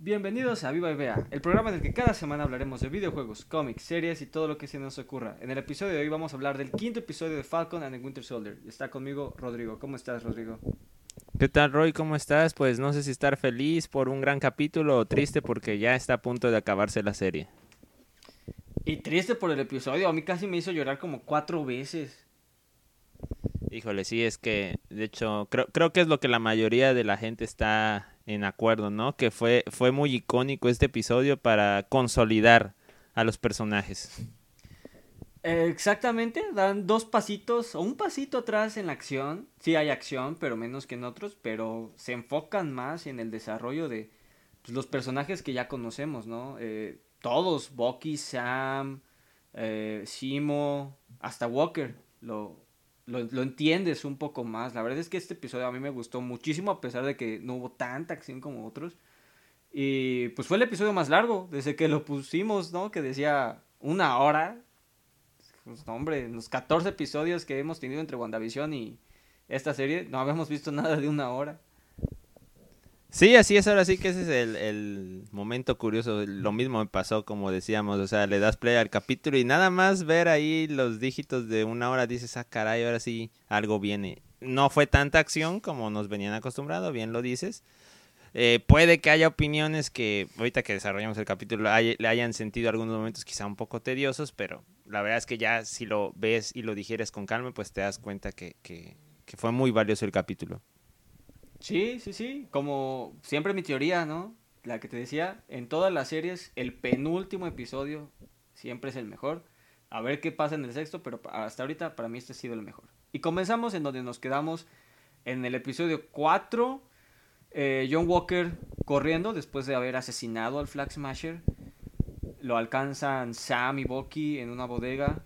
Bienvenidos a Viva y Vea, el programa en el que cada semana hablaremos de videojuegos, cómics, series y todo lo que se nos ocurra. En el episodio de hoy vamos a hablar del quinto episodio de Falcon and the Winter Soldier. Está conmigo Rodrigo. ¿Cómo estás, Rodrigo? ¿Qué tal, Roy? ¿Cómo estás? Pues no sé si estar feliz por un gran capítulo o triste porque ya está a punto de acabarse la serie. Y triste por el episodio, a mí casi me hizo llorar como cuatro veces. Híjole, sí, es que, de hecho, creo, creo que es lo que la mayoría de la gente está en acuerdo, ¿no? Que fue, fue muy icónico este episodio para consolidar a los personajes. Eh, exactamente, dan dos pasitos o un pasito atrás en la acción. Sí hay acción, pero menos que en otros, pero se enfocan más en el desarrollo de pues, los personajes que ya conocemos, ¿no? Eh, todos, Bucky, Sam, eh, Simo, hasta Walker, lo, lo, entiendes un poco más. La verdad es que este episodio a mí me gustó muchísimo a pesar de que no hubo tanta acción como otros. Y pues fue el episodio más largo desde que lo pusimos, ¿no? Que decía una hora. Pues, hombre, en los 14 episodios que hemos tenido entre WandaVision y esta serie no habíamos visto nada de una hora. Sí, así es, ahora sí que ese es el, momento curioso. Lo mismo me pasó, como decíamos, o sea, le das play al capítulo y nada más ver ahí los dígitos de una hora, dices, ah, caray, ahora sí algo viene. No fue tanta acción como nos venían acostumbrados, bien lo dices. Eh, puede que haya opiniones que, ahorita que desarrollamos el capítulo, le hayan sentido algunos momentos quizá un poco tediosos, pero la verdad es que ya si lo ves y lo digieres con calma, pues te das cuenta que, que fue muy valioso el capítulo. Sí, sí, sí. Como siempre mi teoría, ¿no? La que te decía, en todas las series, el penúltimo episodio siempre es el mejor. A ver qué pasa en el sexto, pero hasta ahorita para mí este ha sido el mejor. Y comenzamos en donde nos quedamos en el episodio 4. Eh, John Walker corriendo después de haber asesinado al Flag Smasher. Lo alcanzan Sam y Bucky en una bodega.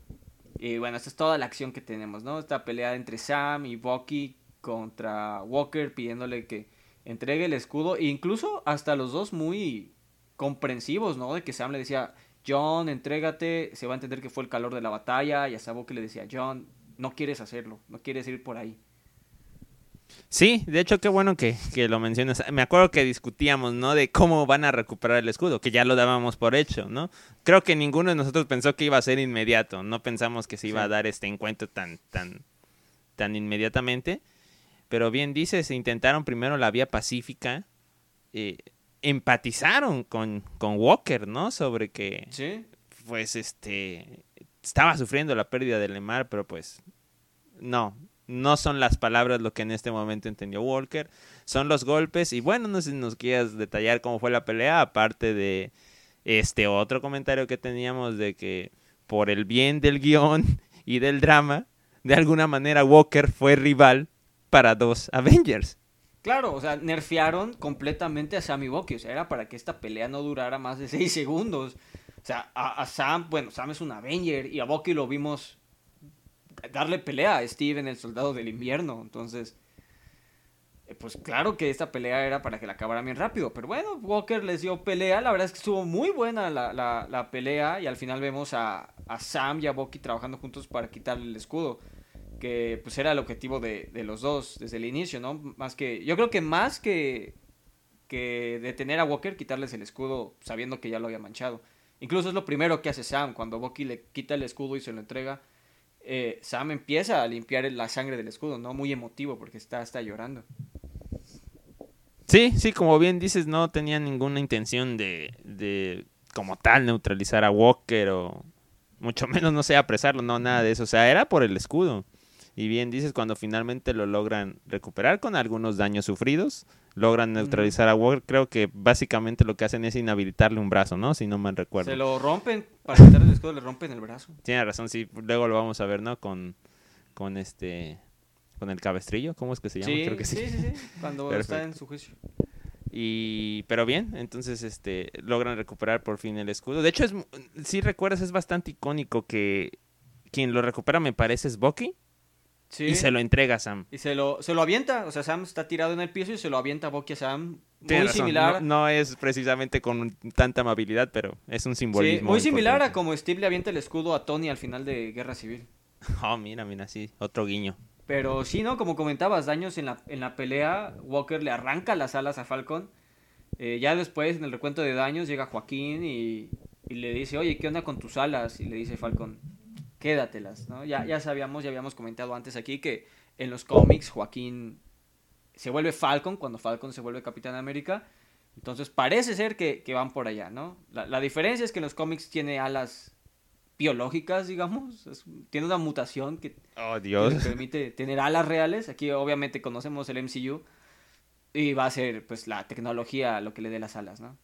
Y bueno, esta es toda la acción que tenemos, ¿no? Esta pelea entre Sam y Bucky contra Walker pidiéndole que entregue el escudo. E incluso hasta los dos muy comprensivos, ¿no? De que Sam le decía, John, entrégate, se va a entender que fue el calor de la batalla. Y hasta Walker le decía, John, no quieres hacerlo, no quieres ir por ahí. Sí, de hecho qué bueno que, que, lo mencionas. Me acuerdo que discutíamos, ¿no? De cómo van a recuperar el escudo, que ya lo dábamos por hecho, ¿no? Creo que ninguno de nosotros pensó que iba a ser inmediato, no pensamos que se iba a dar este encuentro tan, tan, tan inmediatamente. Pero bien dices, intentaron primero la vía pacífica. Eh, empatizaron con, con, Walker, ¿no? Sobre que, ¿Sí? pues, este, estaba sufriendo la pérdida de Lemar, pero pues, no, no son las palabras lo que en este momento entendió Walker, son los golpes. Y bueno, no sé si nos quieras detallar cómo fue la pelea, aparte de este otro comentario que teníamos de que por el bien del guion y del drama, de alguna manera Walker fue rival para dos Avengers. Claro, o sea, nerfearon completamente a Sammy Bucky. O sea, era para que esta pelea no durara más de seis segundos. O sea, a, Sam, bueno, Sam es un Avenger y a Bucky lo vimos darle pelea a Steve en el Soldado del Invierno. Entonces, eh, pues claro que esta pelea era para que la acabara bien rápido. Pero bueno, Walker les dio pelea. La verdad es que estuvo muy buena la, la, pelea. Y al final vemos a, a Sam y a Bucky trabajando juntos para quitarle el escudo que pues era el objetivo de, los dos desde el inicio, ¿no? Más que, yo creo que más que, que detener a Walker, quitarles el escudo sabiendo que ya lo había manchado. Incluso es lo primero que hace Sam, cuando Bucky le quita el escudo y se lo entrega, eh, Sam empieza a limpiar la sangre del escudo, ¿no? Muy emotivo porque está, está llorando. Sí, sí, como bien dices, no tenía ninguna intención de, de como tal neutralizar a Walker o mucho menos, no sé, apresarlo, no, nada de eso. O sea, era por el escudo. Y bien dices, cuando finalmente lo logran recuperar con algunos daños sufridos, logran neutralizar a Walker, creo que básicamente lo que hacen es inhabilitarle un brazo, ¿no? Si no mal recuerdo. Se lo rompen, para quitar el escudo le rompen el brazo. Tiene razón, sí, luego lo vamos a ver, ¿no? Con, con este, con el cabestrillo, ¿cómo es que se llama? Sí, creo que sí. Sí, sí, cuando está en su juicio. Y, pero bien, entonces este logran recuperar por fin el escudo. De hecho, es, si recuerdas, es bastante icónico que quien lo recupera me parece es Bucky. Y se lo entrega a Sam. Y se lo, se lo avienta. O sea, Sam está tirado en el piso y se lo avienta a Bucky a Sam. Muy similar. No, es precisamente con tanta amabilidad, pero es un simbolismo. muy similar a como Steve le avienta el escudo a Tony al final de Guerra Civil. Oh, mira, mira, sí, otro guiño. Pero sí, ¿no? Como comentabas, daños en la, en la pelea. Walker le arranca las alas a Falcon. Eh, ya después, en el recuento de daños, llega Joaquín y, y, le dice, oye, ¿qué onda con tus alas? Y le dice Falcon, quédatelas, ¿no? Ya, ya sabíamos, ya habíamos comentado antes aquí que en los cómics Joaquín se vuelve Falcon cuando Falcon se vuelve Capitán América. Entonces parece ser que, que van por allá, ¿no? La, la, diferencia es que en los cómics tiene alas biológicas, digamos. Es, tiene una mutación que, oh, Dios. que le permite tener alas reales. Aquí obviamente conocemos el MCU. Y va a ser pues la tecnología lo que le dé las alas, ¿no?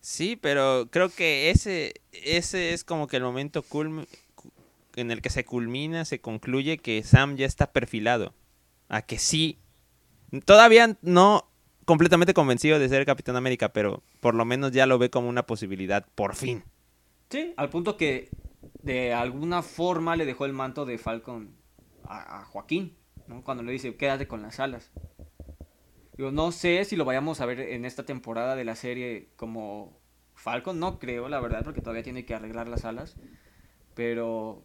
Sí, pero creo que ese, ese es como que el momento culm en el que se culmina, se concluye que Sam ya está perfilado. A que sí. Todavía no completamente convencido de ser Capitán América, pero por lo menos ya lo ve como una posibilidad, por fin. Sí, al punto que de alguna forma le dejó el manto de Falcon a, Joaquín, ¿no? Cuando le dice, quédate con las alas. Digo, no sé si lo vayamos a ver en esta temporada de la serie como Falcon, no creo, la verdad, porque todavía tiene que arreglar las alas. Pero,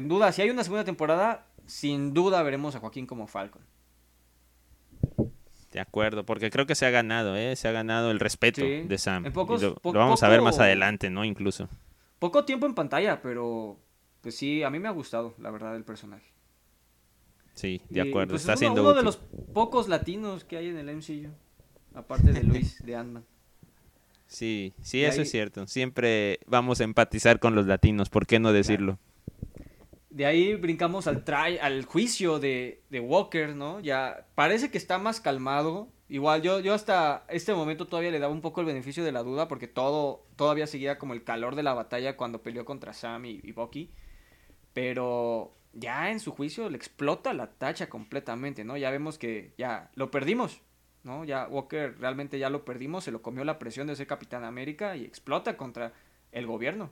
sin duda, si hay una segunda temporada, sin duda veremos a Joaquín como Falcon. De acuerdo, porque creo que se ha ganado, ¿eh? Se ha ganado el respeto Sí. de Sam. En pocos- Y lo, po- lo vamos a ver más poco- adelante, ¿no? Incluso. Poco tiempo en pantalla, pero pues sí, a mí me ha gustado, la verdad, el personaje. Sí, de Y, acuerdo. pues, Está es uno, siendo uno de los pocos latinos que hay en el MCU, aparte de Luis, de Ant-Man. Sí, sí, Y eso ahí- es cierto. Siempre vamos a empatizar con los latinos, ¿por qué no decirlo? De ahí brincamos al try, al juicio de, de Walker, ¿no? Ya parece que está más calmado. Igual yo, yo hasta este momento todavía le daba un poco el beneficio de la duda porque todo todavía seguía como el calor de la batalla cuando peleó contra Sam y, y Bucky. Pero ya en su juicio le explota la tacha completamente, ¿no? Ya vemos que ya lo perdimos, ¿no? Ya Walker realmente ya lo perdimos, se lo comió la presión de ser Capitán América y explota contra el gobierno.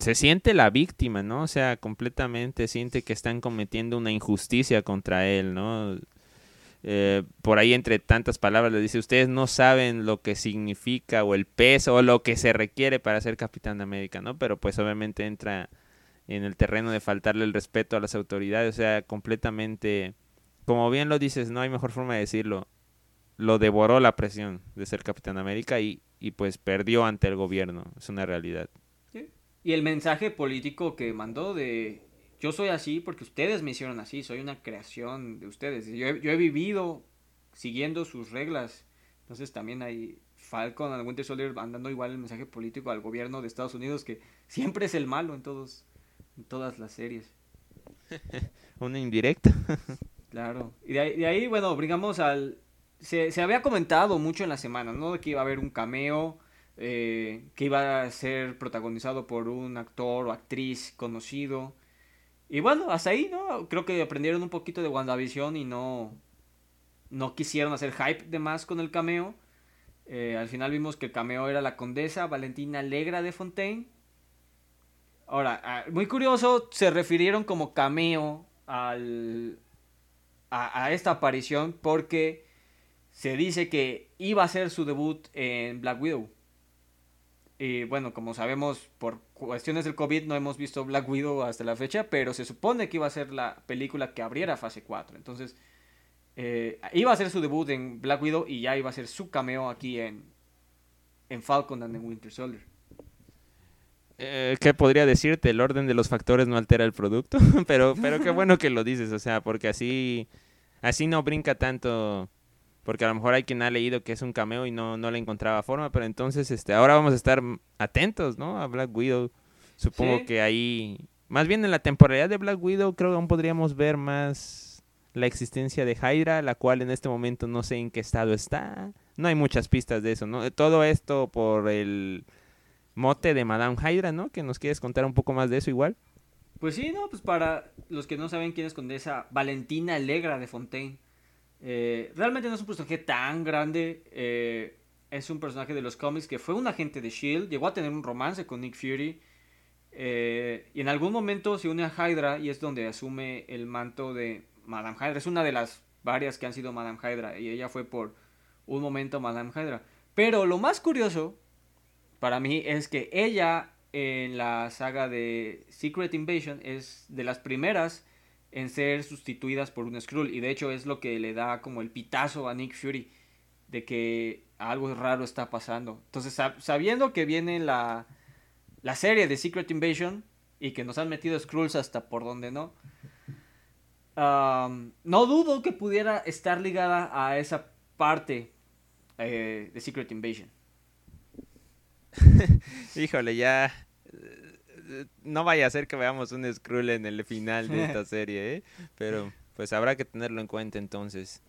Se siente la víctima, ¿no? O sea, completamente siente que están cometiendo una injusticia contra él, ¿no? Eh, por ahí entre tantas palabras le dice, ustedes no saben lo que significa o el peso o lo que se requiere para ser Capitán de América, ¿no? Pero pues obviamente entra en el terreno de faltarle el respeto a las autoridades, o sea, completamente, como bien lo dices, no hay mejor forma de decirlo, lo devoró la presión de ser Capitán América y, y pues perdió ante el gobierno, es una realidad. Y el mensaje político que mandó de yo soy así porque ustedes me hicieron así, soy una creación de ustedes. Yo he, yo he vivido siguiendo sus reglas. Entonces también hay Falcon and Winter Soldier mandando igual el mensaje político al gobierno de Estados Unidos que siempre es el malo en todos en todas las series. Una indirecta. Claro. Y de ahí, de ahí, bueno, brincamos al... Se, se había comentado mucho en la semana, ¿no? De que iba a haber un cameo, eh, que iba a ser protagonizado por un actor o actriz conocido. Y bueno, hasta ahí, ¿no? Creo que aprendieron un poquito de WandaVision y no... No quisieron hacer hype de más con el cameo. Eh, al final vimos que el cameo era la condesa Valentina Alegra de Fontaine. Ahora, ah, muy curioso, se refirieron como cameo al, a, a esta aparición porque se dice que iba a ser su debut en Black Widow. Y bueno, como sabemos, por cuestiones del COVID no hemos visto Black Widow hasta la fecha, pero se supone que iba a ser la película que abriera fase 4. Entonces, eh, iba a ser su debut en Black Widow y ya iba a ser su cameo aquí en, en Falcon and the Winter Soldier. Eh, ¿Qué podría decirte? El orden de los factores no altera el producto, pero, pero qué bueno que lo dices, o sea, porque así, así no brinca tanto, porque a lo mejor hay quien ha leído que es un cameo y no, no le encontraba forma, pero entonces este, ahora vamos a estar atentos, ¿no? A Black Widow. Supongo Sí. que ahí, más bien en la temporalidad de Black Widow, creo que aún podríamos ver más la existencia de Hydra, la cual en este momento no sé en qué estado está. No hay muchas pistas de eso, ¿no? Todo esto por el mote de Madame Hydra, ¿no? Que nos quieres contar un poco más de eso igual. Pues sí, no, pues para los que no saben quién es Condesa, Valentina Alegra de Fontaine. Eh, realmente no es un personaje tan grande. eh, es un personaje de los cómics que fue un agente de Shield. Llegó a tener un romance con Nick Fury. eh, y en algún momento se une a Hydra y es donde asume el manto de Madame Hydra. Es una de las varias que han sido Madame Hydra. Y ella fue por un momento Madame Hydra. Pero lo más curioso para mí es que ella en la saga de Secret Invasion es de las primeras en ser sustituidas por un Skrull y de hecho es lo que le da como el pitazo a Nick Fury de que algo raro está pasando. Entonces, sabiendo que viene la, la serie de Secret Invasion y que nos han metido Skrulls hasta por donde no, no dudo que pudiera estar ligada a esa parte eh, de Secret Invasion. Híjole, ya no vaya a ser que veamos un Skrull en el final de esta serie, ¿eh? Pero pues habrá que tenerlo en cuenta entonces.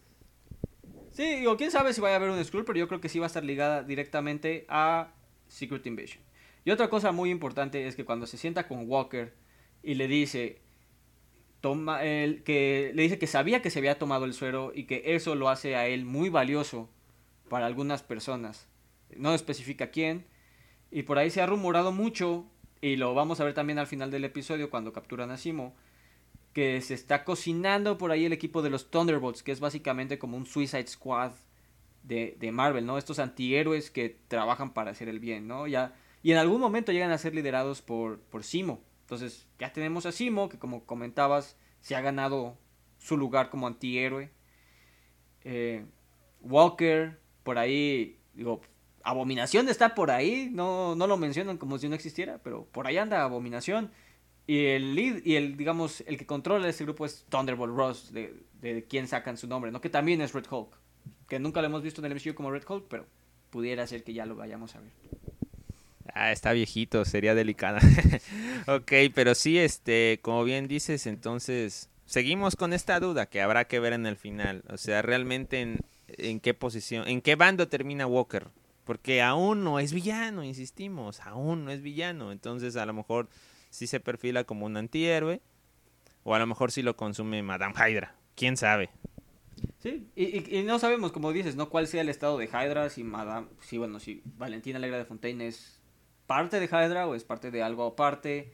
Sí, digo, quién sabe si vaya a haber un Skrull, pero yo creo que sí va a estar ligada directamente a Secret Invasion. Y otra cosa muy importante es que cuando se sienta con Walker y le dice toma el que le dice que sabía que se había tomado el suero y que eso lo hace a él muy valioso para algunas personas. No especifica quién. Y por ahí se ha rumorado mucho y lo vamos a ver también al final del episodio cuando capturan a Simo, que se está cocinando por ahí el equipo de los Thunderbolts, que es básicamente como un Suicide Squad de, Marvel, ¿no? Estos antihéroes que trabajan para hacer el bien, ¿no? Ya, y en algún momento llegan a ser liderados por, por Simo. Entonces ya tenemos a Simo, que como comentabas, se ha ganado su lugar como antihéroe. Eh, Walker, por ahí, digo, Abominación está por ahí, no, no lo mencionan como si no existiera, pero por ahí anda Abominación. Y el lead, y el, digamos, el que controla ese grupo es Thunderbolt Ross, de, de quien sacan su nombre, ¿no? Que también es Red Hulk. Que nunca lo hemos visto en el MCU como Red Hulk, pero pudiera ser que ya lo vayamos a ver. Ah, está viejito, sería delicada. ok, pero sí, este, como bien dices, entonces seguimos con esta duda que habrá que ver en el final. O sea, realmente en, en qué posición, en qué bando termina Walker. Porque aún no es villano, insistimos, aún no es villano. Entonces a lo mejor sí se perfila como un antihéroe. O a lo mejor sí lo consume Madame Hydra. ¿Quién sabe? Sí, y, no sabemos, como dices, ¿no? Cuál sea el estado de Hydra, si Madame, si bueno, si Valentina Alegra de Fontaine es parte de Hydra o es parte de algo aparte.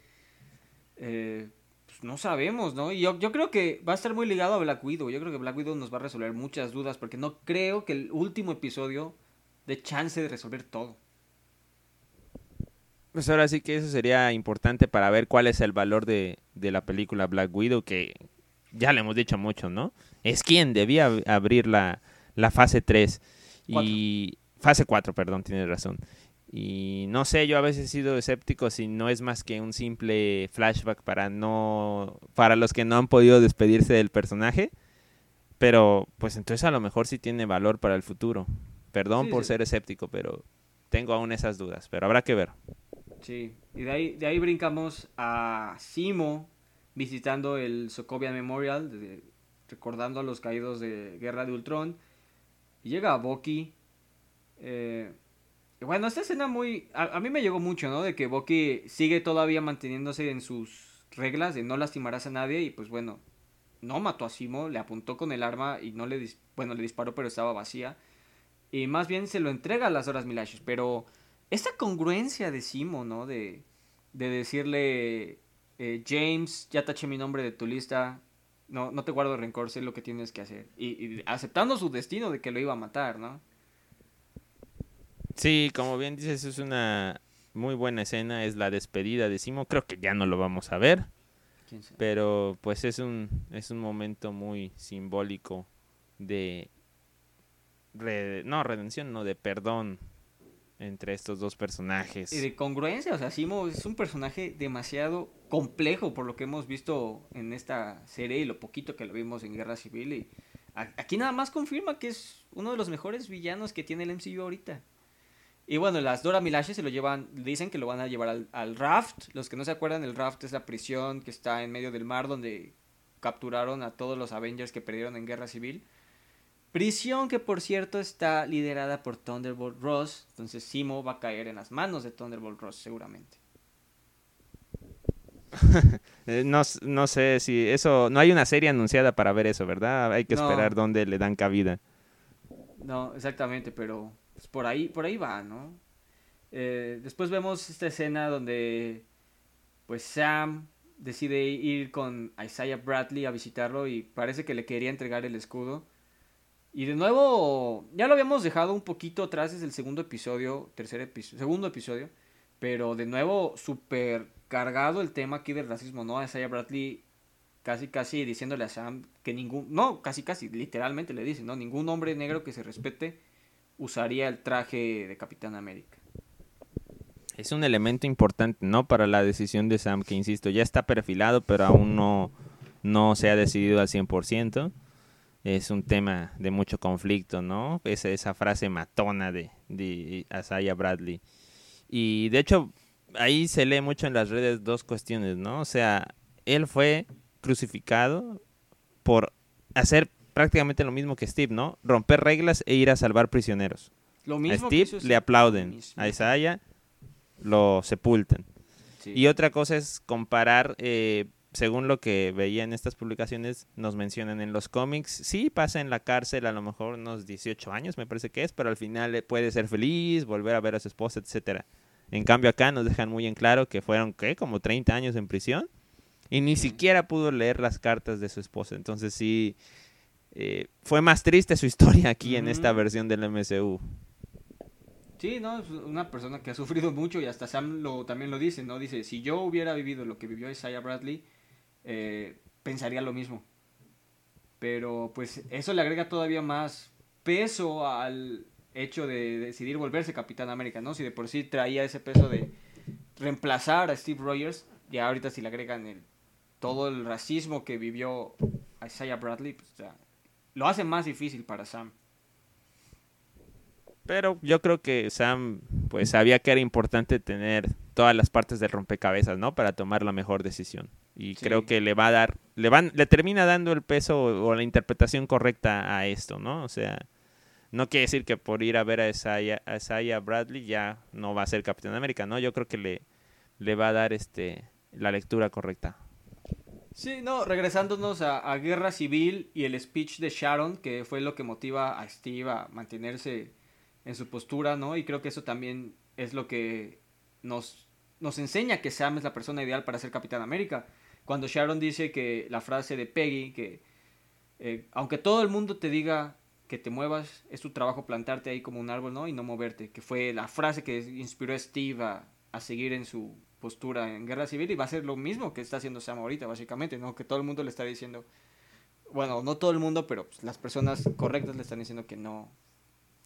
Eh, pues no sabemos, ¿no? Y yo, yo creo que va a estar muy ligado a Black Widow. Yo creo que Black Widow nos va a resolver muchas dudas porque no creo que el último episodio de chance de resolver todo. Pues ahora sí que eso sería importante para ver cuál es el valor de, la película Black Widow, que ya le hemos dicho mucho, ¿no? Es quien debía abrir la, fase 3 y fase 4, perdón, tiene razón. Y no sé, yo a veces he sido escéptico si no es más que un simple flashback para no para los que no han podido despedirse del personaje, pero pues entonces a lo mejor sí tiene valor para el futuro. Perdón por ser escéptico, pero tengo aún esas dudas, pero habrá que ver. Sí, y de ahí, de ahí brincamos a Simo visitando el Sokovia Memorial, recordando a los caídos de Guerra de Ultron. Y llega a Bucky. Eh, bueno, esta escena muy... A, mí me llegó mucho, ¿no? De que Bucky sigue todavía manteniéndose en sus reglas de no lastimarás a nadie y pues bueno, no mató a Simo, le apuntó con el arma y no le... Bueno, le disparó pero estaba vacía y más bien se lo entrega a las horas Milashis. Pero esta congruencia de Simo, ¿no? De, de decirle, eh, James, ya taché mi nombre de tu lista, no, no te guardo rencor, sé lo que tienes que hacer. Y, aceptando su destino de que lo iba a matar, ¿no? Sí, como bien dices, es una muy buena escena, es la despedida de Simo. Creo que ya no lo vamos a ver. Pero pues es un, es un momento muy simbólico de no, redención, no, de perdón entre estos dos personajes. Y de congruencia, o sea, Simo es un personaje demasiado complejo por lo que hemos visto en esta serie y lo poquito que lo vimos en Guerra Civil. Y aquí nada más confirma que es uno de los mejores villanos que tiene el MCU ahorita. Y bueno, las Dora Milaje se lo llevan, dicen que lo van a llevar al, al, Raft. Los que no se acuerdan, el Raft es la prisión que está en medio del mar donde capturaron a todos los Avengers que perdieron en Guerra Civil. Prisión que por cierto está liderada por Thunderbolt Ross. Entonces Simo va a caer en las manos de Thunderbolt Ross seguramente. Eh, no, no, sé si eso... No hay una serie anunciada para ver eso, ¿verdad? Hay que esperar dónde le dan cabida. No, exactamente, pero pues, por, ahí, por ahí va, ¿no? Eh, después vemos esta escena donde pues Sam decide ir con Isaiah Bradley a visitarlo y parece que le quería entregar el escudo. Y de nuevo, ya lo habíamos dejado un poquito atrás desde el segundo episodio, tercer episodio, segundo episodio, pero de nuevo súper cargado el tema aquí del racismo, ¿no? Isaiah Bradley casi casi diciéndole a Sam que ningún, no, casi casi literalmente le dice, ¿no? Ningún hombre negro que se respete usaría el traje de Capitán América. Es un elemento importante, ¿no? Para la decisión de Sam, que insisto, ya está perfilado, pero aún no, no se ha decidido al 100%. Es un tema de mucho conflicto, ¿no? Esa, esa frase matona de, de Asaya Bradley. Y de hecho, ahí se lee mucho en las redes dos cuestiones, ¿no? O sea, él fue crucificado por hacer prácticamente lo mismo que Steve, ¿no? Romper reglas e ir a salvar prisioneros. Lo A mismo que Steve le Steve. aplauden, a Isaiah lo sepultan. Sí. Y otra cosa es comparar, eh, según lo que veía en estas publicaciones, nos mencionan en los cómics, sí pasa en la cárcel a lo mejor unos 18 años, me parece que es, pero al final eh, puede ser feliz, volver a ver a su esposa, etcétera. En cambio acá nos dejan muy en claro que fueron, ¿qué? Como 30 años en prisión y ni siquiera pudo leer las cartas de su esposa. Entonces sí, eh, fue más triste su historia aquí en esta versión del MCU. Sí, no, es una persona que ha sufrido mucho y hasta Sam lo, también lo dice, ¿no? Dice, si yo hubiera vivido lo que vivió Isaiah Bradley, eh, pensaría lo mismo. Pero pues eso le agrega todavía más peso al hecho de decidir volverse Capitán América, ¿no? Si de por sí traía ese peso de reemplazar a Steve Rogers, ya ahorita si le agregan el, todo el racismo que vivió Isaiah Bradley, pues ya, lo hace más difícil para Sam. Pero yo creo que Sam pues sabía que era importante tener todas las partes del rompecabezas, ¿no? Para tomar la mejor decisión. Y Sí. creo que le va a dar, le van, le termina dando el peso o, o la interpretación correcta a esto, ¿no? O sea, no quiere decir que por ir a ver a Isaiah, a Isaiah Bradley ya no va a ser Capitán América, ¿no? Yo creo que le, le va a dar este la lectura correcta. Sí, no, regresándonos a, a Guerra Civil y el speech de Sharon, que fue lo que motiva a Steve a mantenerse en su postura, ¿no? Y creo que eso también es lo que nos, nos enseña que Sam es la persona ideal para ser Capitán América. Cuando Sharon dice que la frase de Peggy, que eh, aunque todo el mundo te diga que te muevas, es tu trabajo plantarte ahí como un árbol, ¿no? Y no moverte, que fue la frase que inspiró a Steve a, seguir en su postura en Guerra Civil y va a ser lo mismo que está haciendo Sam ahorita, básicamente, ¿no? Que todo el mundo le está diciendo, bueno, no todo el mundo, pero pues, las personas correctas le están diciendo que no,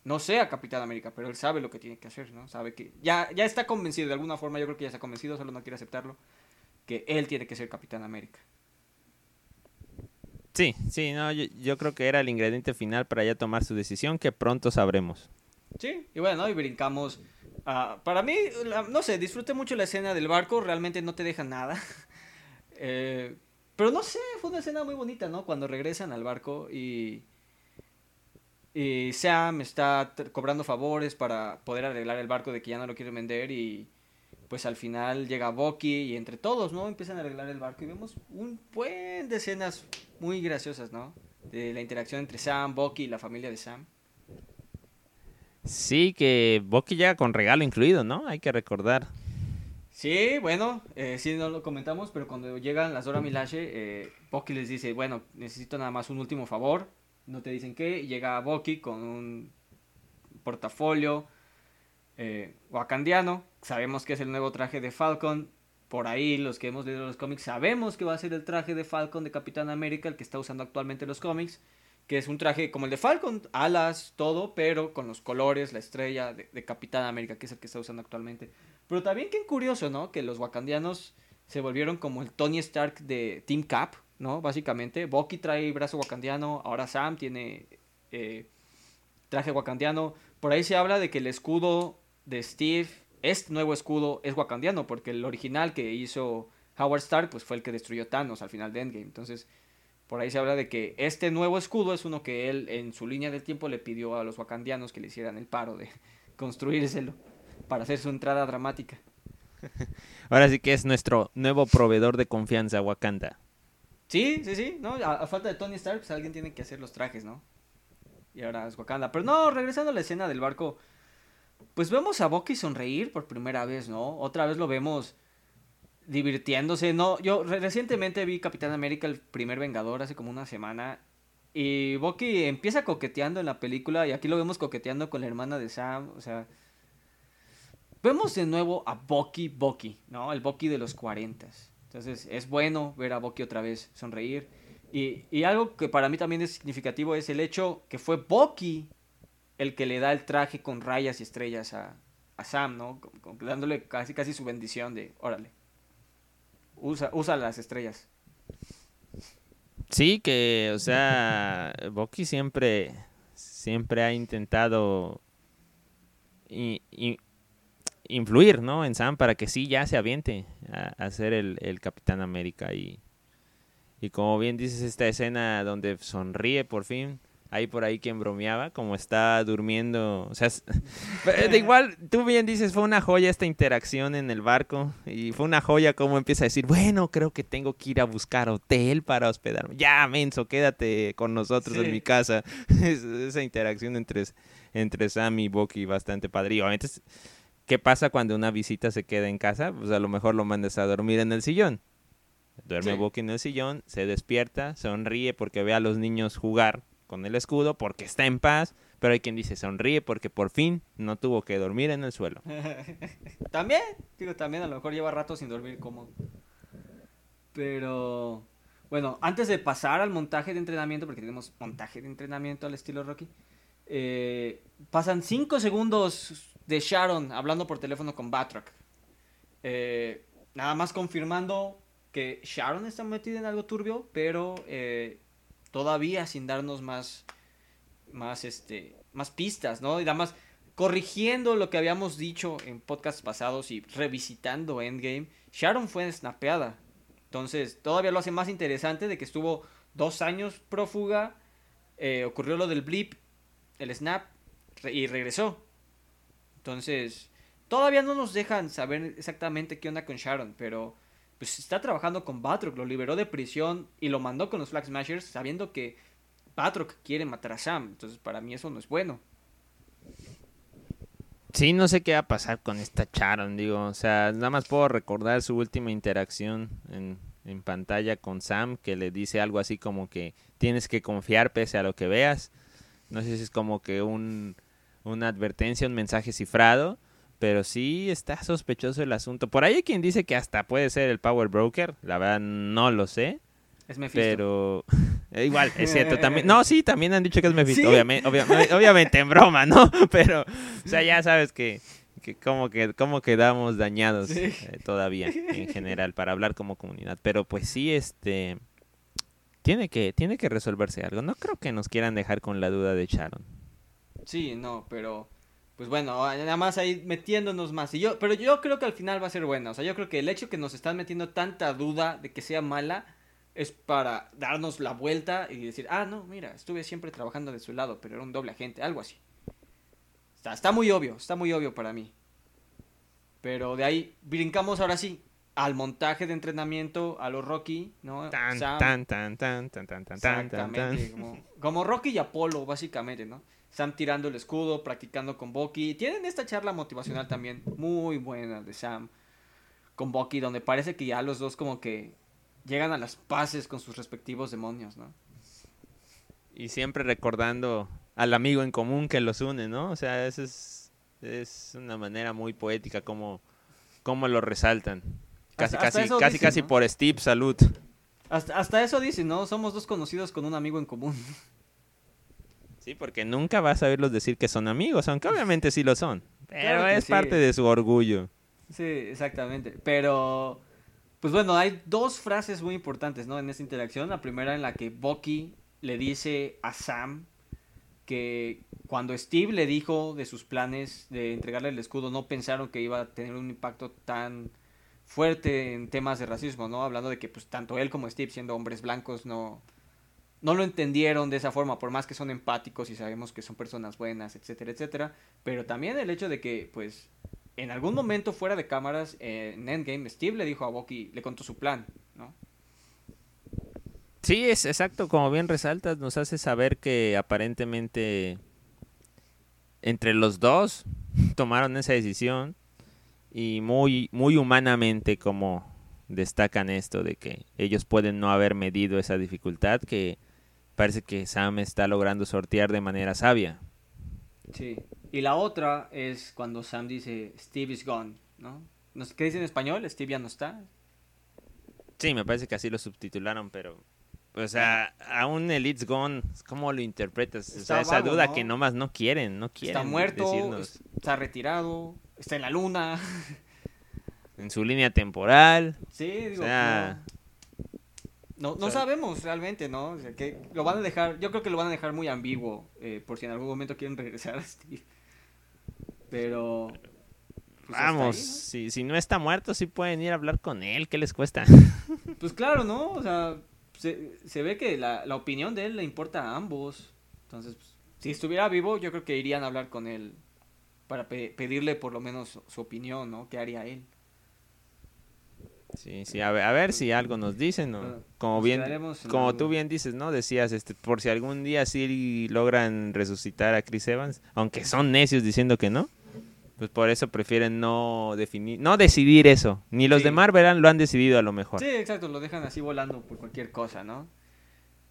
no sea Capitán América, pero él sabe lo que tiene que hacer, ¿no? Sabe que ya, ya está convencido, de alguna forma yo creo que ya está convencido, solo no quiere aceptarlo, que él tiene que ser Capitán América. Sí, sí, no, yo, yo creo que era el ingrediente final para ya tomar su decisión, que pronto sabremos. Sí, y bueno, y brincamos. para mí, la- no sé, disfruté mucho la escena del barco, realmente no te deja nada. Eh, pero no sé, fue una escena muy bonita, ¿no? Cuando regresan al barco y, y Sam está cobrando favores para poder arreglar el barco de que ya no lo quieren vender y pues al final llega Bucky y entre todos, ¿no? Empiezan a arreglar el barco y vemos un buen de escenas muy graciosas, ¿no? De la interacción entre Sam, Bucky y la familia de Sam. Sí, que Bucky llega con regalo incluido, ¿no? Hay que recordar. Sí, bueno, eh, sí no lo comentamos, pero cuando llegan las Dora Milaje, eh, Bucky les dice, bueno, necesito nada más un último favor, no te dicen qué, y llega Bucky con un portafolio eh, wakandiano, sabemos que es el nuevo traje de Falcon, por ahí los que hemos leído los cómics sabemos que va a ser el traje de Falcon de Capitán América, el que está usando actualmente los cómics, que es un traje como el de Falcon, alas, todo, pero con los colores, la estrella de, Capitán América, que es el que está usando actualmente. Pero también qué curioso, ¿no? Que los wakandianos se volvieron como el Tony Stark de Team Cap, ¿no? Básicamente, Bucky trae brazo wakandiano, ahora Sam tiene eh, traje wakandiano. Por ahí se habla de que el escudo de Steve, este nuevo escudo, es wakandiano, porque el original que hizo Howard Stark, pues fue el que destruyó Thanos al final de Endgame. Entonces, por ahí se habla de que este nuevo escudo es uno que él en su línea del tiempo le pidió a los wakandianos que le hicieran el paro de construírselo para hacer su entrada dramática. Ahora sí que es nuestro nuevo proveedor de confianza, Wakanda. Sí, sí, sí, ¿no? A, a falta de Tony Stark, pues alguien tiene que hacer los trajes, ¿no? Y ahora es Wakanda. Pero no, regresando a la escena del barco, pues vemos a Bucky sonreír por primera vez, ¿no? Otra vez lo vemos divirtiéndose, ¿no? Yo re- recientemente vi Capitán América, el primer Vengador, hace como una semana. Y Bucky empieza coqueteando en la película y aquí lo vemos coqueteando con la hermana de Sam, o sea... Vemos de nuevo a Bucky Bucky, ¿no? El Bucky de los 40. Entonces es bueno ver a Bucky otra vez sonreír. Y, y algo que para mí también es significativo es el hecho que fue Bucky el que le da el traje con rayas y estrellas a, a Sam, ¿no? dándole casi casi su bendición de, órale, usa, usa las estrellas. Sí, que, o sea, Bucky siempre, siempre ha intentado influir, ¿no? En Sam para que sí ya se aviente a, ser el, el, Capitán América. Y, y como bien dices, esta escena donde sonríe por fin hay por ahí quien bromeaba, como está durmiendo. O sea, de igual, tú bien dices, fue una joya esta interacción en el barco. Y fue una joya como empieza a decir, bueno, creo que tengo que ir a buscar hotel para hospedarme. Ya, menso, quédate con nosotros en mi casa. esa interacción entre, entre Sam y Bucky bastante padre. Y obviamente, ¿qué pasa cuando una visita se queda en casa? Pues a lo mejor lo mandas a dormir en el sillón. Duerme Bucky en el sillón, se despierta, sonríe porque ve a los niños jugar con el escudo porque está en paz, pero hay quien dice sonríe porque por fin no tuvo que dormir en el suelo. también, digo, también a lo mejor lleva rato sin dormir cómodo. Pero bueno, antes de pasar al montaje de entrenamiento, porque tenemos montaje de entrenamiento al estilo Rocky, eh, pasan cinco segundos de Sharon hablando por teléfono con Batroc. Eh, nada más confirmando que Sharon está metida en algo turbio, pero eh, todavía sin darnos más, más, este, más pistas, ¿no? Y además, corrigiendo lo que habíamos dicho en podcasts pasados y revisitando Endgame, Sharon fue snapeada. Entonces, todavía lo hace más interesante de que estuvo dos años prófuga, eh, ocurrió lo del blip, el snap, y regresó. Entonces, todavía no nos dejan saber exactamente qué onda con Sharon, pero pues está trabajando con Batroc, lo liberó de prisión y lo mandó con los Flag Smashers sabiendo que Batroc quiere matar a Sam. Entonces para mí eso no es bueno. Sí, no sé qué va a pasar con esta Charon, digo, o sea, nada más puedo recordar su última interacción en, en pantalla con Sam, que le dice algo así como que tienes que confiar pese a lo que veas. No sé si es como que un, una advertencia, un mensaje cifrado, pero sí está sospechoso el asunto. Por ahí hay quien dice que hasta puede ser el Power Broker. La verdad no lo sé. Es Mephisto. Pero eh, igual, es cierto. También, no, sí, también han dicho que es Mephisto. Obviamente, obviamente, en broma, ¿no? Pero, o sea, ya sabes que, que como que cómo quedamos dañados eh, todavía en general para hablar como comunidad. Pero pues sí, este... Tiene que, tiene que resolverse algo. No creo que nos quieran dejar con la duda de Sharon. Sí, no, pero pues bueno, nada más ahí metiéndonos más. Y yo, pero yo creo que al final va a ser buena. O sea, yo creo que el hecho que nos están metiendo tanta duda de que sea mala es para darnos la vuelta y decir, ah, no, mira, estuve siempre trabajando de su lado, pero era un doble agente, algo así. Está, está muy obvio, está muy obvio para mí. Pero de ahí brincamos ahora sí al montaje de entrenamiento a los Rocky, ¿no? Tan, tan, tan, tan, tan, tan, tan, tan, Como, como Rocky y Apolo, básicamente, ¿no? Sam tirando el escudo, practicando con Bucky. Tienen esta charla motivacional también muy buena de Sam con Bucky, donde parece que ya los dos como que llegan a las paces con sus respectivos demonios, ¿no? Y siempre recordando al amigo en común que los une, ¿no? O sea, eso es, es una manera muy poética como, como lo resaltan. Casi, casi, casi, casi por Steve, salud. Hasta, hasta eso dicen, ¿no? Somos dos conocidos con un amigo en común. Sí, porque nunca vas a verlos decir que son amigos, aunque obviamente sí lo son. Pero es parte de su orgullo. Sí, exactamente. Pero, pues bueno, hay dos frases muy importantes, ¿no? En esta interacción. La primera en la que Bucky le dice a Sam que cuando Steve le dijo de sus planes de entregarle el escudo, no pensaron que iba a tener un impacto tan fuerte en temas de racismo, ¿no? Hablando de que pues tanto él como Steve siendo hombres blancos no no lo entendieron de esa forma, por más que son empáticos y sabemos que son personas buenas, etcétera, etcétera. Pero también el hecho de que, pues, en algún momento fuera de cámaras, en Endgame, Steve le dijo a Bucky, le contó su plan, ¿no? Sí, es exacto, como bien resaltas, nos hace saber que aparentemente entre los dos tomaron esa decisión y muy, muy humanamente como destacan esto de que ellos pueden no haber medido esa dificultad que parece que Sam está logrando sortear de manera sabia. Sí. Y la otra es cuando Sam dice Steve is gone, ¿no? ¿Qué dice en español? Steve ya no está. Sí, me parece que así lo subtitularon, pero O sea, aún el It's Gone, ¿cómo lo interpretas? O Está sea, esa vago, duda ¿no? que nomás no quieren, no quieren Está muerto, decirnos. está retirado, está en la luna. En su línea temporal. Sí, digo, O sea, no, no, no o sea- sabemos realmente, ¿no? O sea, que lo van a dejar, yo creo que lo van a dejar muy ambiguo, eh, por si en algún momento quieren regresar a Steve. Pero... pues, vamos, ahí, si, si no está muerto, sí pueden ir a hablar con él. ¿Qué les cuesta? Pues claro, ¿no? O sea, se, se ve que la, la opinión de él le importa a ambos. Entonces, pues, si estuviera vivo, yo creo que irían a hablar con él para pe- pedirle por lo menos su, su opinión, ¿no? ¿Qué haría él? Sí, sí, a ver, a ver si algo nos dicen. ¿no? Como nos bien, como tú bien dices, ¿no? Decías, este, por si algún día sí logran resucitar a Chris Evans, aunque son necios diciendo que no, pues por eso prefieren no definir, no decidir eso. Ni los Sí. de Marvel lo han decidido a lo mejor. Sí, exacto, lo dejan así volando por cualquier cosa, ¿no?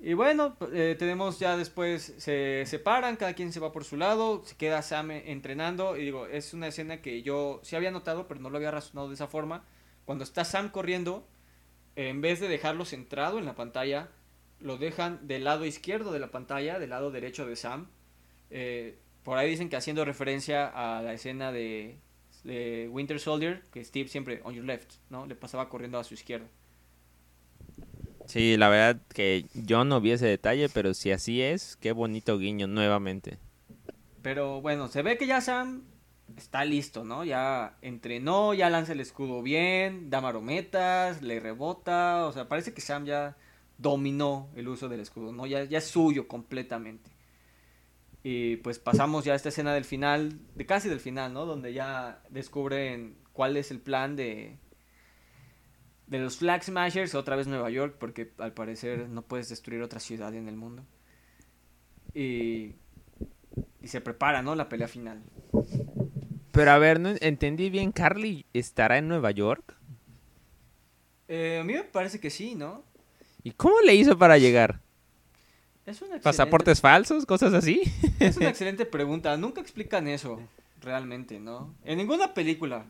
Y bueno, eh, tenemos ya después, se separan, cada quien se va por su lado, se queda Sam entrenando, y digo, es una escena que yo sí había notado, pero no lo había razonado de esa forma. Cuando está Sam corriendo, en vez de dejarlo centrado en la pantalla, lo dejan del lado izquierdo de la pantalla, del lado derecho de Sam. Eh, por ahí dicen que haciendo referencia a la escena de, de Winter Soldier, que Steve siempre on your left, ¿no? Le pasaba corriendo a su izquierda. Sí, la verdad que yo no vi ese detalle, pero si así es, qué bonito guiño nuevamente. Pero bueno, se ve que ya Sam está listo, ¿no? Ya entrenó, ya lanza el escudo bien, da marometas, le rebota, o sea, parece que Sam ya dominó el uso del escudo, ¿no? Ya, es suyo completamente. Y pues pasamos ya a esta escena del final, de casi del final, ¿no? Donde ya descubren cuál es el plan de de los Flag Smashers, otra vez Nueva York, porque al parecer no puedes destruir otra ciudad en el mundo. Y y se prepara, ¿no? La pelea final. Pero a ver, no entendí bien, Carly estará en Nueva York. Eh, a mí me parece que sí, ¿no? ¿Y cómo le hizo para llegar? Es una ¿Pasaportes falsos? ¿Cosas así? Es una excelente pregunta. Nunca explican eso, realmente, ¿no? En ninguna película,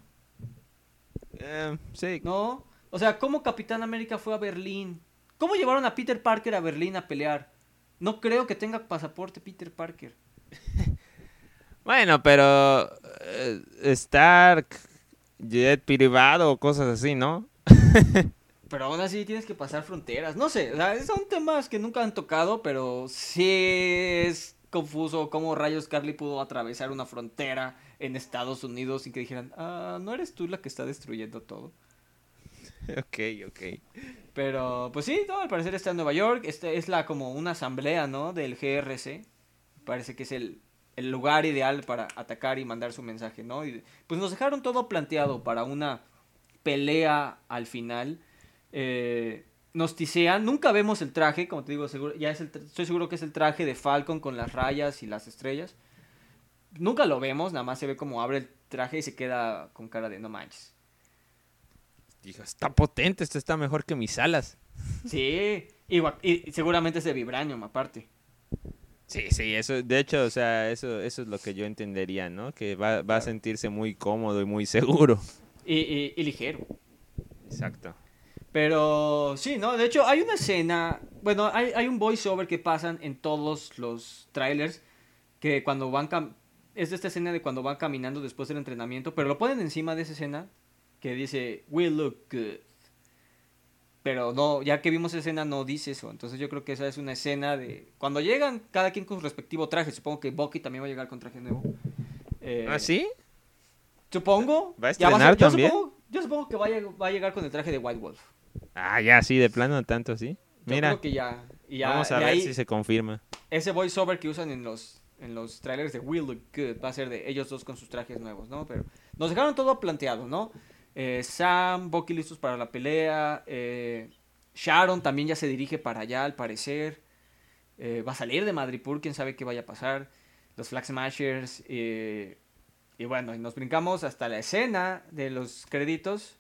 Eh, sí. ¿no? O sea, ¿cómo Capitán América fue a Berlín? ¿Cómo llevaron a Peter Parker a Berlín a pelear? No creo que tenga pasaporte Peter Parker. Bueno, pero Stark, jet privado cosas así, ¿no? Pero aún así tienes que pasar fronteras. No sé, o sea, son temas que nunca han tocado, pero sí es confuso cómo rayos Carly pudo atravesar una frontera en Estados Unidos sin que dijeran, ah, ¿no eres tú la que está destruyendo todo? ok, ok. Pero, pues sí, no, al parecer está en Nueva York. Este es la como una asamblea, ¿no? Del GRC. Parece que es el, el lugar ideal para atacar y mandar su mensaje, ¿no? Y, pues nos dejaron todo planteado para una pelea al final. Eh, nos tisean, nunca vemos el traje, como te digo, seguro, ya es el estoy seguro que es el traje de Falcon con las rayas y las estrellas. Nunca lo vemos, nada más se ve como abre el traje y se queda con cara de no manches. Dijo, está potente, esto está mejor que mis alas. Sí, y seguramente es de vibranium aparte. Sí, sí, eso, de hecho, o sea, eso, eso es lo que yo entendería, ¿no? Que va, va a sentirse muy cómodo y muy seguro. Y, y- y ligero. Exacto. Pero sí, ¿no? De hecho, hay una escena, bueno, hay, hay un voiceover que pasan en todos los trailers, que cuando van, cam- es de esta escena de cuando van caminando después del entrenamiento, pero lo ponen encima de esa escena que dice, we look good. Pero no, ya que vimos esa escena no dice eso, entonces yo creo que esa es una escena de... Cuando llegan cada quien con su respectivo traje, supongo que Bucky también va a llegar con traje nuevo. Eh, ¿Ah, sí? Supongo. ¿Va a estrenar ser- yo también? Supongo, yo supongo que va a, va a llegar con el traje de White Wolf. Ah, ya, sí, de plano tanto, sí. Yo Mira, creo que ya. ya vamos a ver ahí, si se confirma. Ese voiceover que usan en los, en los trailers de We Look Good va a ser de ellos dos con sus trajes nuevos, ¿no? Pero nos dejaron todo planteado, ¿no? Eh, Sam, Bucky listos para la pelea. eh, Sharon también ya se dirige para allá, al parecer. Eh, va a salir de Madripoor, quién sabe qué vaya a pasar. Los Flag Smashers. y bueno, nos brincamos hasta la escena de los créditos.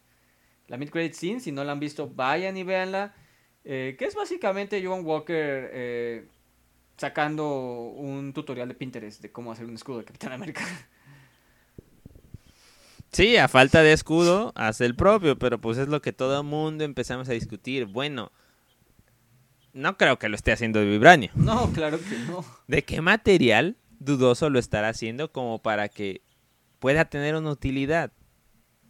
La mid-credit scene, si no la han visto, vayan y véanla. Que es básicamente Joan Walker sacando un tutorial de Pinterest de cómo hacer un escudo de Capitán América. Sí, a falta de escudo, hace el propio, pero pues es lo que todo el mundo empezamos a discutir. Bueno, no creo que lo esté haciendo de vibranio. No, claro que no. ¿De qué material dudoso lo estará haciendo como para que pueda tener una utilidad?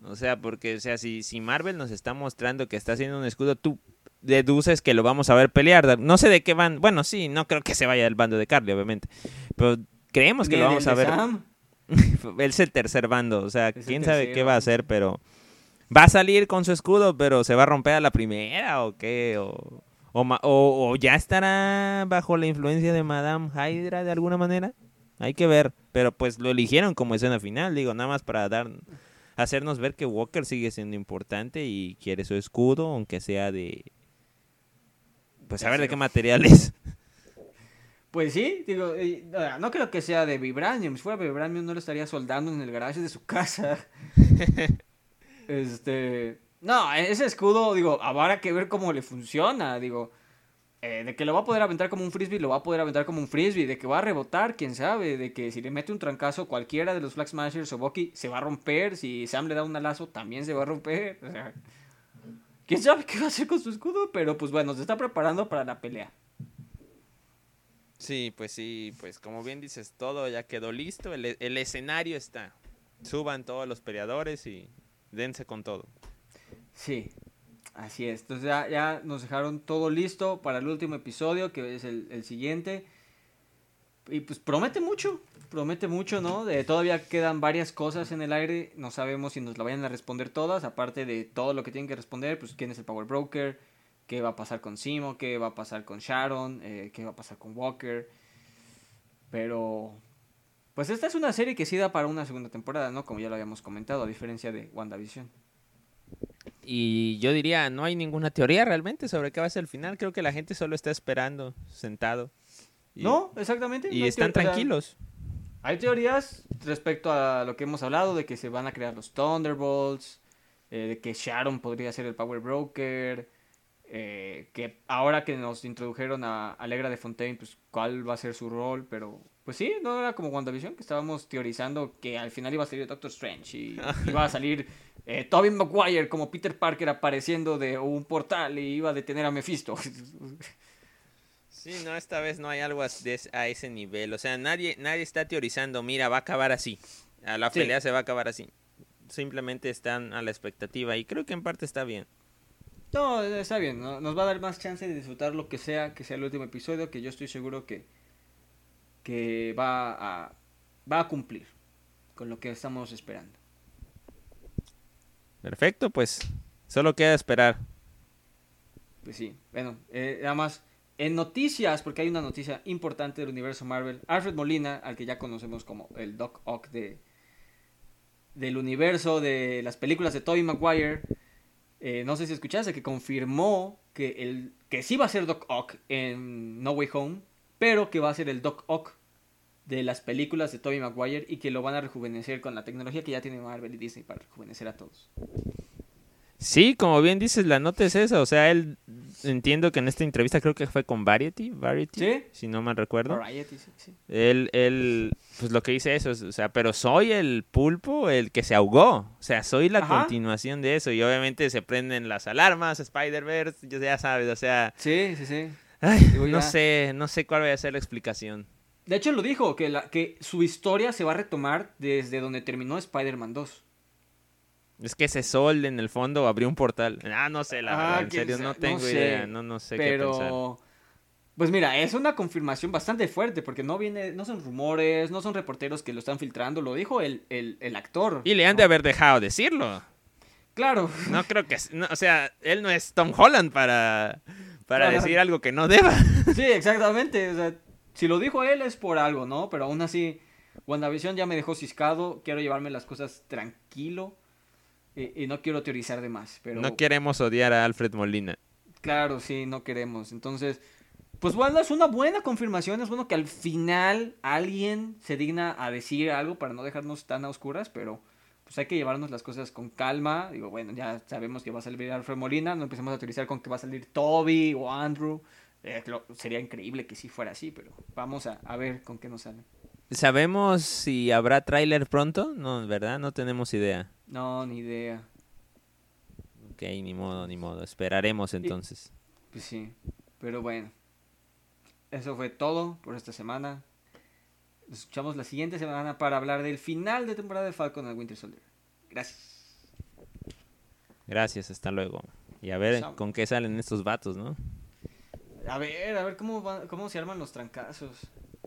O sea, porque, o sea, si, si Marvel nos está mostrando que está haciendo un escudo, tú deduces que lo vamos a ver pelear. No sé de qué van. Bueno, sí, no creo que se vaya el bando de Carly, obviamente. Pero creemos que lo vamos a ver. Sam. Él es el tercer bando. O sea, quién sabe qué va a hacer, pero. Va a salir con su escudo, pero se va a romper a la primera o qué. O, o- o ya estará bajo la influencia de Madame Hydra de alguna manera. Hay que ver. Pero pues lo eligieron como escena final, digo, nada más para dar hacernos ver que Walker sigue siendo importante y quiere su escudo, aunque sea de. Pues a ver de qué material es. Pues sí, digo, eh, no, creo que sea de Vibranium. Si fuera de Vibranium no lo estaría soldando en el garaje de su casa. este. No, ese escudo, digo, habrá que ver cómo le funciona. Digo, eh, de que lo va a poder aventar como un frisbee, lo va a poder aventar como un frisbee. De que va a rebotar, quién sabe. De que si le mete un trancazo cualquiera de los Flag Smashers o Bucky, se va a romper. Si Sam le da un alazo, también se va a romper. O sea, quién sabe qué va a hacer con su escudo. Pero pues bueno, se está preparando para la pelea. Sí, pues sí, pues como bien dices, todo ya quedó listo, el, el escenario está. Suban todos los peleadores y dense con todo. Sí, así es. Entonces ya, ya nos dejaron todo listo para el último episodio, que es el, el siguiente. Y pues promete mucho, promete mucho, ¿no? De, todavía quedan varias cosas en el aire, no sabemos si nos la vayan a responder todas, aparte de todo lo que tienen que responder, pues quién es el Power Broker, qué va a pasar con Simo, qué va a pasar con Sharon, eh, qué va a pasar con Walker. Pero, pues esta es una serie que sí da para una segunda temporada, ¿no? Como ya lo habíamos comentado, a diferencia de WandaVision. Y yo diría, no hay ninguna teoría realmente sobre qué va a ser el final, creo que la gente solo está esperando, sentado. Y, No, exactamente. Y no están tranquilos. hay teorías respecto a lo que hemos hablado, de que se van a crear los Thunderbolts, eh, de que Sharon podría ser el Power Broker, eh, que ahora que nos introdujeron a Alegra de Fontaine, pues cuál va a ser su rol, pero pues sí, no era como WandaVision, que estábamos teorizando que al final iba a salir Doctor Strange y iba a salir eh, Tobey Maguire como Peter Parker apareciendo de un portal y iba a detener a Mephisto. Sí, no, esta vez no hay algo a ese nivel. O sea, nadie, nadie está teorizando, mira, va a acabar así. A la Sí. pelea se va a acabar así. Simplemente están a la expectativa y creo que en parte está bien. No, está bien, ¿no? nos va a dar más chance de disfrutar lo que sea, que sea el último episodio, que yo estoy seguro que, que va, a, va a cumplir con lo que estamos esperando. Perfecto, pues solo queda esperar. Pues sí, bueno, eh, nada más en noticias, porque hay una noticia importante del universo Marvel, Alfred Molina, al que ya conocemos como el Doc Ock de, del universo de las películas de Tobey Maguire, eh, no sé si escuchaste, que confirmó que, el, que sí va a ser Doc Ock en No Way Home, pero que va a ser el Doc Ock de las películas de Tobey Maguire y que lo van a rejuvenecer con la tecnología que ya tiene Marvel y Disney para rejuvenecer a todos. Sí, como bien dices, la nota es esa. O sea, él entiendo que en esta entrevista creo que fue con Variety, Variety, ¿Sí? si no mal recuerdo. Variety, sí, sí. Él, él, pues lo que dice eso, es, o sea, pero soy el pulpo, el que se ahogó. O sea, soy la Ajá. continuación de eso. Y obviamente se prenden las alarmas, Spider-Verse, ya- ya sabes, o sea, Sí, sí, sí. ay, Digo, no sé, no sé cuál va a ser la explicación. De hecho, lo dijo, que, la, que su historia se va a retomar desde donde terminó Spider-Man 2. Es que ese sol en el fondo abrió un portal. Ah, no sé, la Ah, verdad, en serio, no no tengo sé, idea, no, no sé qué pensar. Pues mira, es una confirmación bastante fuerte, porque no viene, no son rumores, no son reporteros que lo están filtrando, lo dijo el, el, el actor. Y le han de haber dejado decirlo. Claro, No creo que, no, o sea, él no es Tom Holland para, para decir algo que no deba. sí, exactamente. O sea, si lo dijo él es por algo, ¿no? Pero aún así, WandaVision ya me dejó ciscado, quiero llevarme las cosas tranquilo y, y no quiero teorizar de más. Pero... No queremos odiar a Alfred Molina. Claro, sí, no queremos. Entonces, pues bueno, es una buena confirmación. Es bueno que al final alguien se digna a decir algo para no dejarnos tan a oscuras, pero pues hay que llevarnos las cosas con calma. Digo, bueno, ya sabemos que va a salir Alfred Molina, no empecemos a utilizar con que va a salir Toby o Andrew. Eh, lo- sería increíble que sí fuera así, pero vamos a, a ver con qué nos sale. ¿Sabemos si habrá tráiler pronto? No, ¿verdad? No tenemos idea. No, ni idea. Ok, ni modo, ni modo. Esperaremos entonces. Pues sí. Pero bueno, eso fue todo por esta semana. Nos escuchamos la siguiente semana para hablar del final de temporada de Falcon and Winter Soldier. Gracias. Gracias, hasta luego. Y a ver Chao. con qué salen estos vatos, ¿no? A ver, a ver cómo, va- cómo se arman los trancazos.